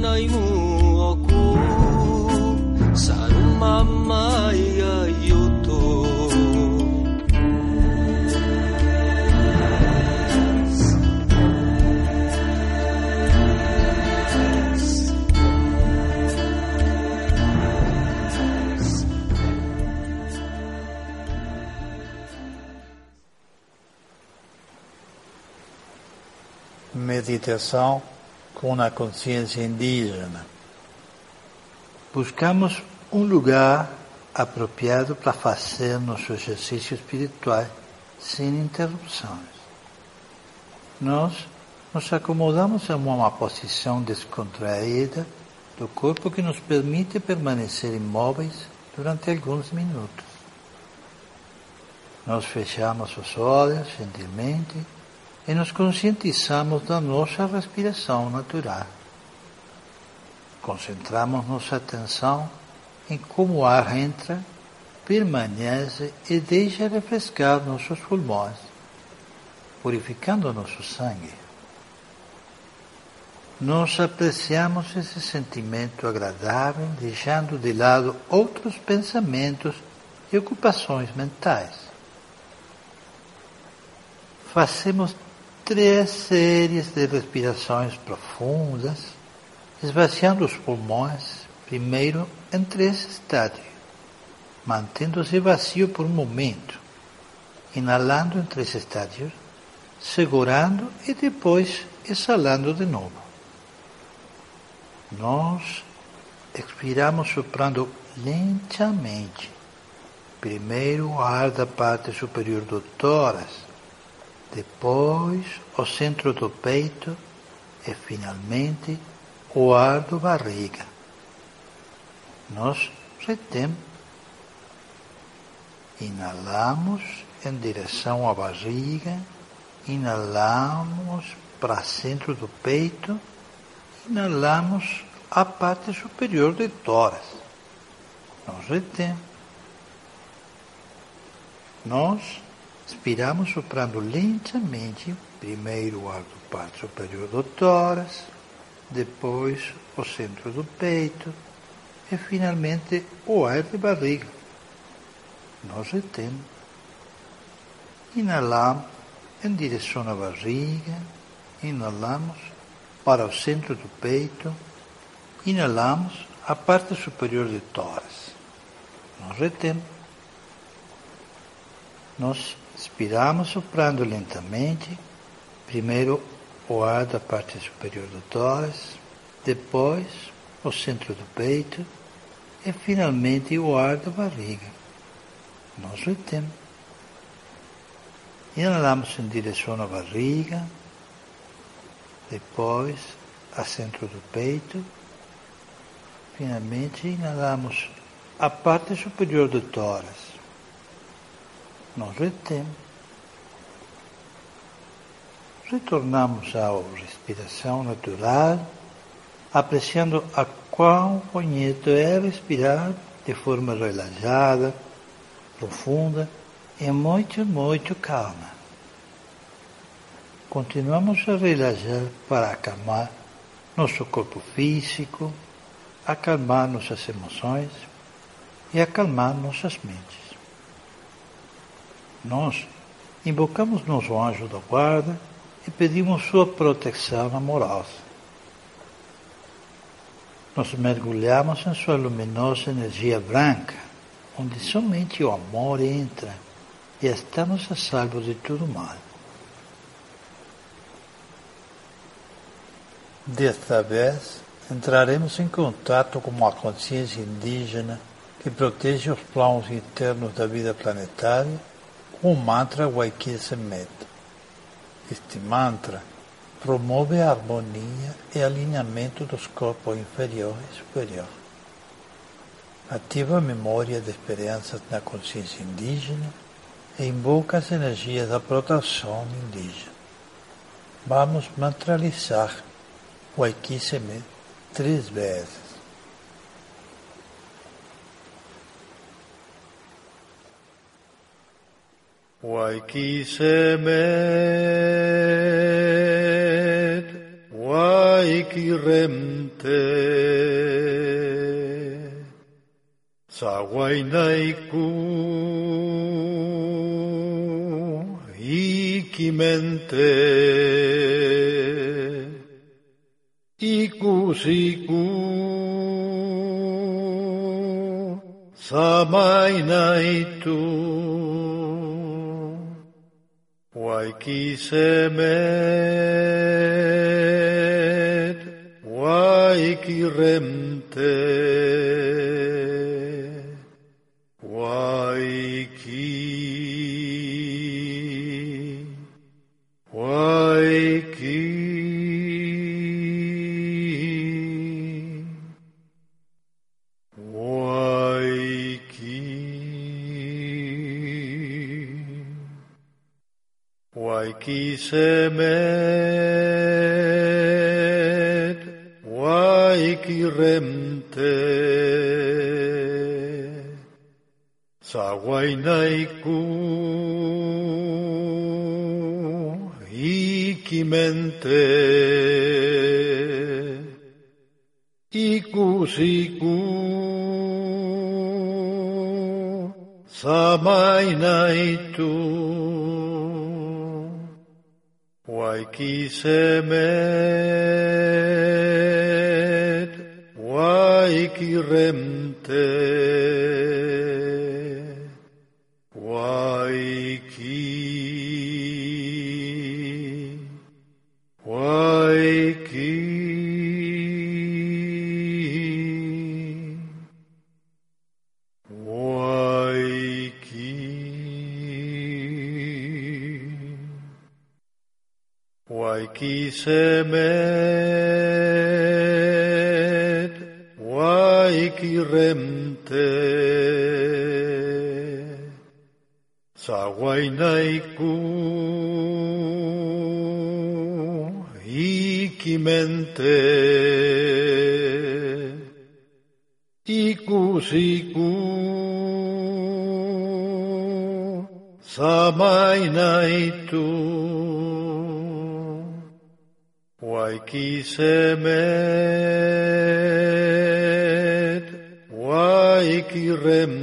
Sikumanaimu oku sarumamayayoto Meditação com a consciência indígena. Buscamos um lugar apropriado para fazer nosso exercício espiritual sem interrupções. Nós nos acomodamos em uma posição descontraída do corpo que nos permite permanecer imóveis durante alguns minutos. Nós fechamos os olhos gentilmente e nos conscientizamos da nossa respiração natural. Concentramos nossa atenção em como o ar entra, permanece e deixa refrescar nossos pulmões, purificando nosso sangue. Nós apreciamos esse sentimento agradável, deixando de lado outros pensamentos e ocupações mentais. Fazemos três séries de respirações profundas, esvaziando os pulmões, primeiro em três estádios, mantendo-se vazio por um momento, inalando em três estádios, segurando e depois exalando de novo. Nós expiramos soprando lentamente, primeiro o ar da parte superior do tórax, depois o centro do peito e finalmente o ar do barriga. Nós retemos, inalamos em direção à barriga, inalamos para centro do peito, inalamos a parte superior do tórax. Nós retemos. Nós Expiramos soprando lentamente, primeiro o ar do parte superior do tórax, depois o centro do peito e finalmente o ar de barriga. Nós retemos. Inalamos em direção à barriga, inalamos para o centro do peito, inalamos a parte superior do tórax. Nós retemos. Nós Expiramos soprando lentamente, primeiro o ar da parte superior do tórax, depois o centro do peito e finalmente o ar da barriga. Nós retemos. Inalamos em direção à barriga, depois a centro do peito, finalmente inalamos a parte superior do tórax nós retemos. Retornamos à respiração natural, apreciando a quão bonito é respirar de forma relaxada, profunda e muito, muito calma. Continuamos a relaxar para acalmar nosso corpo físico, acalmar nossas emoções e acalmar nossas mentes nós invocamos nosso anjo da guarda e pedimos sua proteção amorosa. Nós mergulhamos em sua luminosa energia branca, onde somente o amor entra e estamos a salvo de tudo mal. Desta vez, entraremos em contato com uma consciência indígena que protege os planos internos da vida planetária o mantra Vaikisemet. Este mantra promove a harmonia e alinhamento dos corpos inferior e superior. Ativa a memória de experiências na consciência indígena e invoca as energias da proteção indígena. Vamos mantralizar o Aikiseme três vezes. Waiki semet, waiki remte, zaguainaiku ikimente, ikusiku zamainaitu. Waiki semet, waiki remte, ki semet waikiremte zaguainaiku ikimente nai tu. Waiki Semet, Melquisemet, waikiremte, zaguainaiku, ikimente, ikusiku, zamainaitu, Waiki semet, waiki rem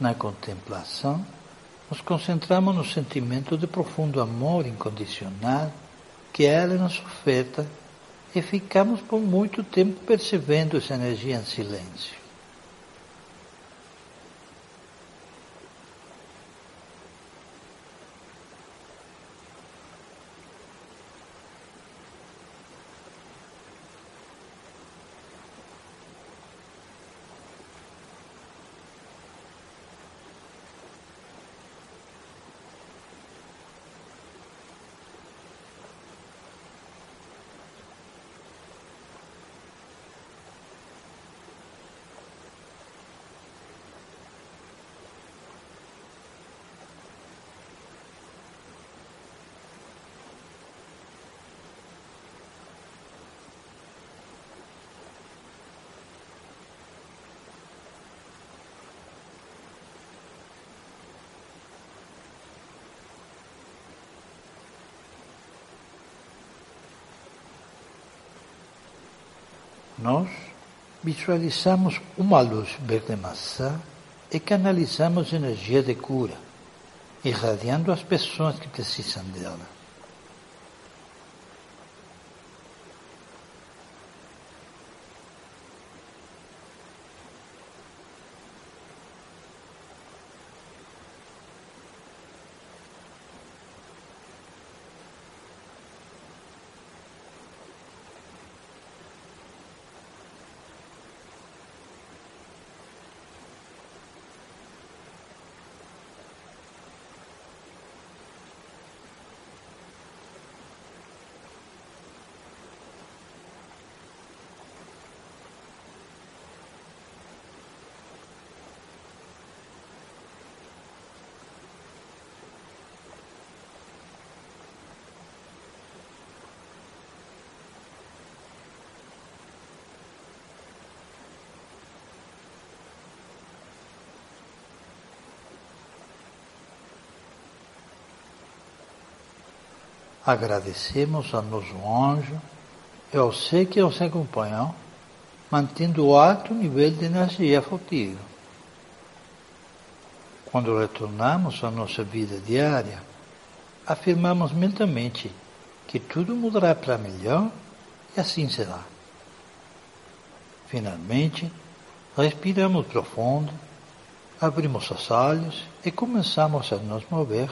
Na contemplação, nos concentramos no sentimento de profundo amor incondicional que ela nos oferta e ficamos por muito tempo percebendo essa energia em silêncio. Nós visualizamos uma luz verde maçã e canalizamos energia de cura, irradiando as pessoas que precisam dela. Agradecemos ao nosso anjo e seres que nos acompanham, mantendo o alto nível de energia afetiva. Quando retornamos à nossa vida diária, afirmamos mentalmente que tudo mudará para melhor e assim será. Finalmente, respiramos profundo, abrimos os olhos e começamos a nos mover